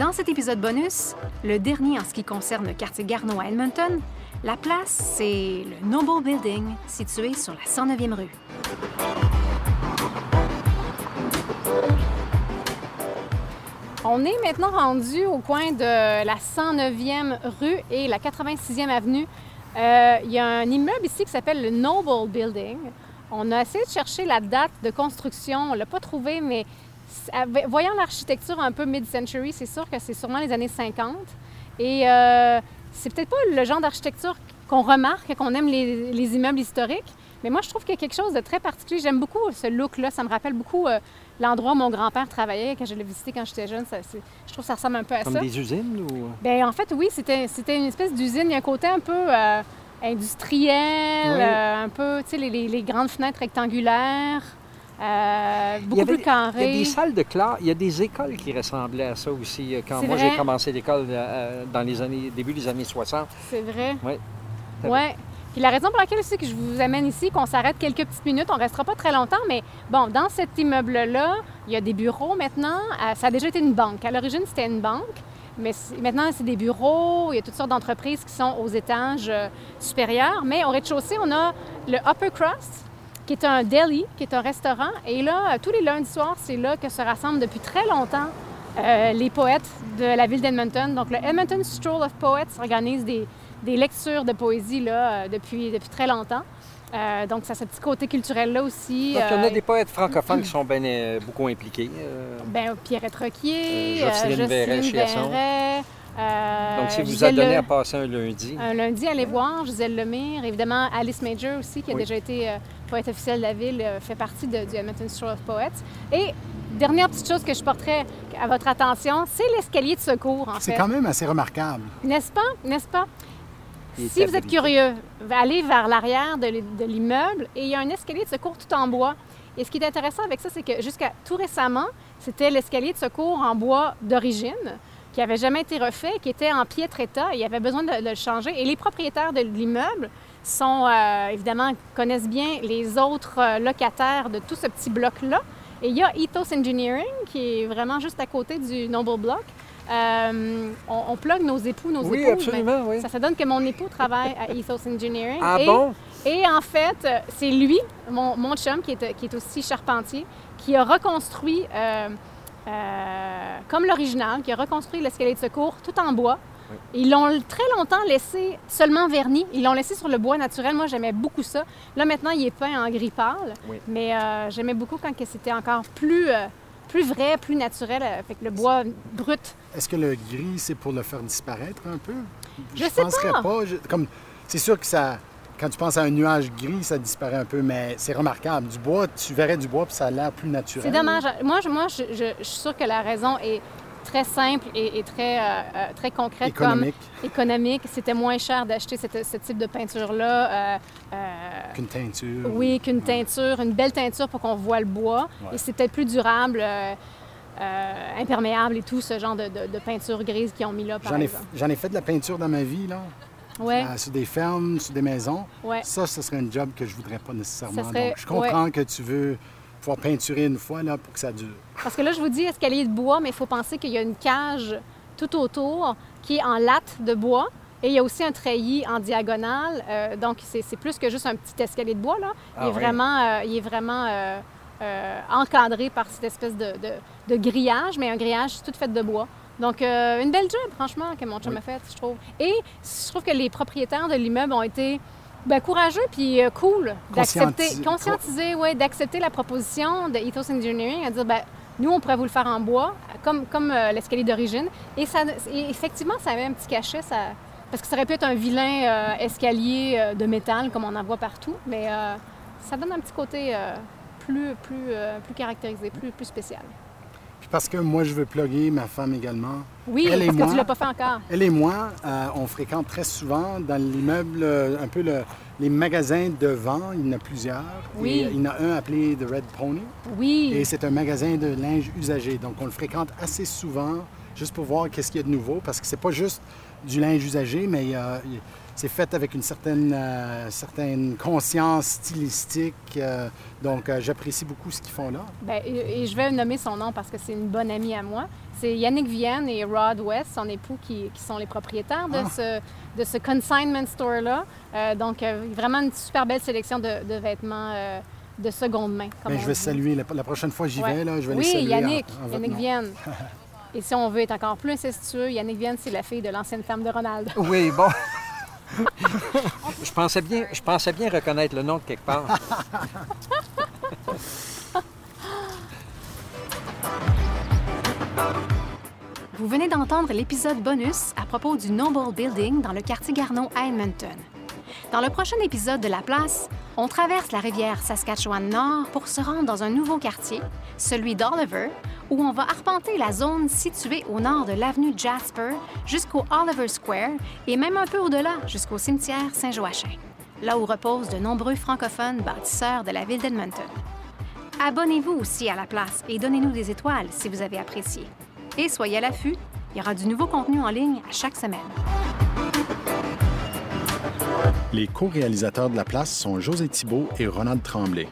Dans cet épisode bonus, le dernier en ce qui concerne le quartier Garneau à Edmonton, la place, c'est le Noble Building situé sur la 109e rue. On est maintenant rendu au coin de la 109e rue et la 86e avenue. Euh, il y a un immeuble ici qui s'appelle le Noble Building. On a essayé de chercher la date de construction, on ne l'a pas trouvé, mais voyant l'architecture un peu mid-century, c'est sûr que c'est sûrement les années 50. Et euh, c'est peut-être pas le genre d'architecture qu'on remarque, qu'on aime les, immeubles historiques, mais moi, je trouve qu'il y a quelque chose de très particulier. J'aime beaucoup ce look-là. Ça me rappelle beaucoup euh, l'endroit où mon grand-père travaillait quand je l'ai visité quand j'étais jeune. je trouve que ça ressemble un peu à ça. Comme des usines ou... Bien, en fait, oui, c'était, une espèce d'usine. Il y a un côté un peu euh, industriel, un peu, tu sais, les, les, grandes fenêtres rectangulaires. Euh, beaucoup plus carré. Il y a des salles de classe, il y a des écoles qui ressemblaient à ça aussi. Euh, quand moi j'ai commencé l'école euh, dans les années, début des années 60. C'est vrai. Oui. Oui. Puis la raison pour laquelle aussi que je vous amène ici, qu'on s'arrête quelques petites minutes, on restera pas très longtemps, mais bon, dans cet immeuble-là, il y a des bureaux maintenant. ça a déjà été une banque. À l'origine, c'était une banque. Mais maintenant, c'est des bureaux, il y a toutes sortes d'entreprises qui sont aux étages supérieurs. Mais au rez-de-chaussée, on a le Upper Crust, qui est un deli, qui est un restaurant. Et là, tous les lundis soirs, c'est là que se rassemblent depuis très longtemps euh, les poètes de la ville d'Edmonton. Donc, le Edmonton Stroll of Poets organise des, lectures de poésie là, euh, depuis, depuis très longtemps. Euh, donc, ça a ce petit côté culturel-là aussi. Donc, il y a des poètes francophones qui sont bien, beaucoup impliqués. Bien, Pierrette Roquier, Jocelyne, Verret, Donc, si vous a donné à passer un lundi. Un lundi, allez voir. Gisèle Lemire, évidemment, Alice Major aussi, qui a déjà été euh, poète officielle de la ville, euh, fait partie de, du Edmonton Store of Poets. Et dernière petite chose que je porterai à votre attention, c'est l'escalier de secours, en C'est quand même assez remarquable. N'est-ce pas? N'est-ce pas? Si vous êtes curieux, allez vers l'arrière de l'immeuble et il y a un escalier de secours tout en bois. Et ce qui est intéressant avec ça, c'est que jusqu'à tout récemment, c'était l'escalier de secours en bois d'origine qui n'avait jamais été refait, qui était en piètre état. Il y avait besoin de, le changer. Et les propriétaires de l'immeuble sont, euh, évidemment, connaissent bien les autres euh, locataires de tout ce petit bloc-là. Et il y a Ethos Engineering, qui est vraiment juste à côté du Noble Block. Euh, on, on plug nos époux, nos oui, épouses. Absolument, oui. Ça, ça donne que mon époux travaille à Ethos Engineering. Ah bon? Et en fait, c'est lui, mon, mon chum, qui est, qui est, aussi charpentier, qui a reconstruit euh, comme l'original, qui a reconstruit l'escalier de secours tout en bois. Ils l'ont très longtemps laissé seulement verni. Ils l'ont laissé sur le bois naturel. Moi, j'aimais beaucoup ça. Là, maintenant, il est peint en gris pâle. Mais euh, j'aimais beaucoup quand c'était encore plus, euh, plus vrai, plus naturel, avec le bois brut. Est-ce que le gris, c'est pour le faire disparaître un peu? Je, sais penserais pas. comme, c'est sûr que ça, quand tu penses à un nuage gris, ça disparaît un peu, mais c'est remarquable. Du bois, tu verrais du bois, puis ça a l'air plus naturel. C'est dommage. Moi, je, moi je, suis sûre que la raison est très simple et, très, euh, euh, très concrète. Économique. Comme économique. C'était moins cher d'acheter ce type de peinture-là. Euh, qu'une teinture. Oui, qu'une teinture, une belle teinture pour qu'on voit le bois. Et c'est peut-être plus durable. imperméable et tout, ce genre de, de, peinture grise qu'ils ont mis là, par exemple. J'en ai fait de la peinture dans ma vie, là. Euh, sur des fermes, sur des maisons. Ça, ce serait un job que je voudrais pas nécessairement. Donc, je comprends que tu veux pouvoir peinturer une fois là, pour que ça dure. Parce que là, je vous dis escalier de bois, mais il faut penser qu'il y a une cage tout autour qui est en latte de bois. Et il y a aussi un treillis en diagonale. Euh, donc, c'est plus que juste un petit escalier de bois. Là. il, est ah vraiment, euh, il est vraiment encadré par cette espèce de, de, grillage, mais un grillage tout fait de bois. Donc, euh, une belle job, franchement, que mon chum a fait, je trouve. Et je trouve que les propriétaires de l'immeuble ont été ben, courageux puis euh, cool d'accepter, conscientisés, ouais, d'accepter la proposition de Ethos Engineering, à dire, ben, nous, on pourrait vous le faire en bois, comme, comme euh, l'escalier d'origine. Et, ça, effectivement, ça avait un petit cachet, ça, parce que ça aurait pu être un vilain escalier de métal, comme on en voit partout, mais ça donne un petit côté plus, plus, plus caractérisé, plus, plus spécial. Parce que moi, je veux plugger ma femme également. Oui, elle parce et que moi, tu l'as pas fait encore. Elle et moi, euh, on fréquente très souvent dans l'immeuble, euh, un peu le- les magasins devant. Il y en a plusieurs. Oui. Et, euh, il y en a un appelé The Red Pony. Oui. Et c'est un magasin de linge usagé. Donc, on le fréquente assez souvent juste pour voir qu'est-ce qu'il y a de nouveau. Parce que c'est pas juste du linge usagé, mais il y a- il- c'est fait avec une certaine, euh, certaine conscience stylistique. euh, donc, euh, j'apprécie beaucoup ce qu'ils font là. Ben, et, et je vais nommer son nom parce que c'est une bonne amie à moi. C'est Yannick Vienne et Rod West, son époux, qui, qui sont les propriétaires de, Ah. ce, de ce consignment store-là. Donc, vraiment une super belle sélection de, de vêtements de seconde main. comme on je vais dit. saluer. La, la prochaine fois j'y Ouais. vais, là, je vais oui, les saluer. en- Yannick, en Yannick. Vienne. Et si on veut être encore plus incestueux, Yannick Vienne, c'est la fille de l'ancienne femme de Ronald. Oui, bon. je, pensais bien, je pensais bien reconnaître le nom de quelque part. Vous venez d'entendre l'épisode bonus à propos du Noble Building dans le quartier Garneau à Edmonton. Dans le prochain épisode de La Place, on traverse la rivière Saskatchewan-Nord pour se rendre dans un nouveau quartier, celui d'Oliver, où on va arpenter la zone située au nord de l'avenue Jasper jusqu'au Oliver Square et même un peu au-delà jusqu'au cimetière Saint-Joachim, là où reposent de nombreux francophones bâtisseurs de la ville d'Edmonton. Abonnez-vous aussi à La Place et donnez-nous des étoiles si vous avez apprécié. Et soyez à l'affût, il y aura du nouveau contenu en ligne à chaque semaine. Les co-réalisateurs de la place sont José Thibault et Ronald Tremblay.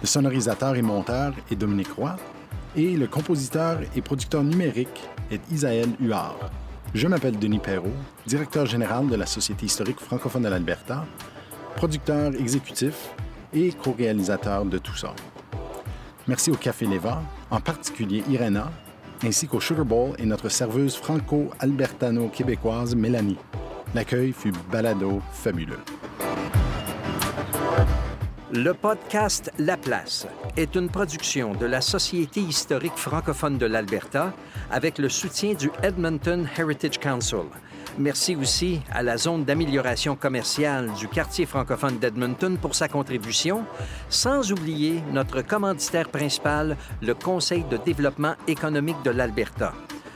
Le sonorisateur et monteur est Dominique Roy. Et le compositeur et producteur numérique est Isaël Huard. Je m'appelle Denis Perrault, directeur général de la Société historique francophone de l'Alberta, producteur exécutif et co-réalisateur de tout ça. Merci au Café Léva, en particulier Irena, ainsi qu'au Sugar Bowl et notre serveuse franco-albertano-québécoise Mélanie. L'accueil fut balado fabuleux. Le podcast La Place est une production de la Société historique francophone de l'Alberta avec le soutien du Edmonton Heritage Council. Merci aussi à la zone d'amélioration commerciale du quartier francophone d'Edmonton pour sa contribution, sans oublier notre commanditaire principal, le Conseil de développement économique de l'Alberta.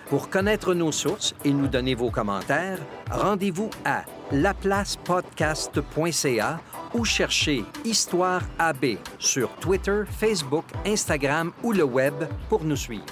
Pour connaître nos sources et nous donner vos commentaires, rendez-vous à laplacepodcast.ca ou cherchez Histoire AB sur Twitter, Facebook, Instagram ou le web pour nous suivre.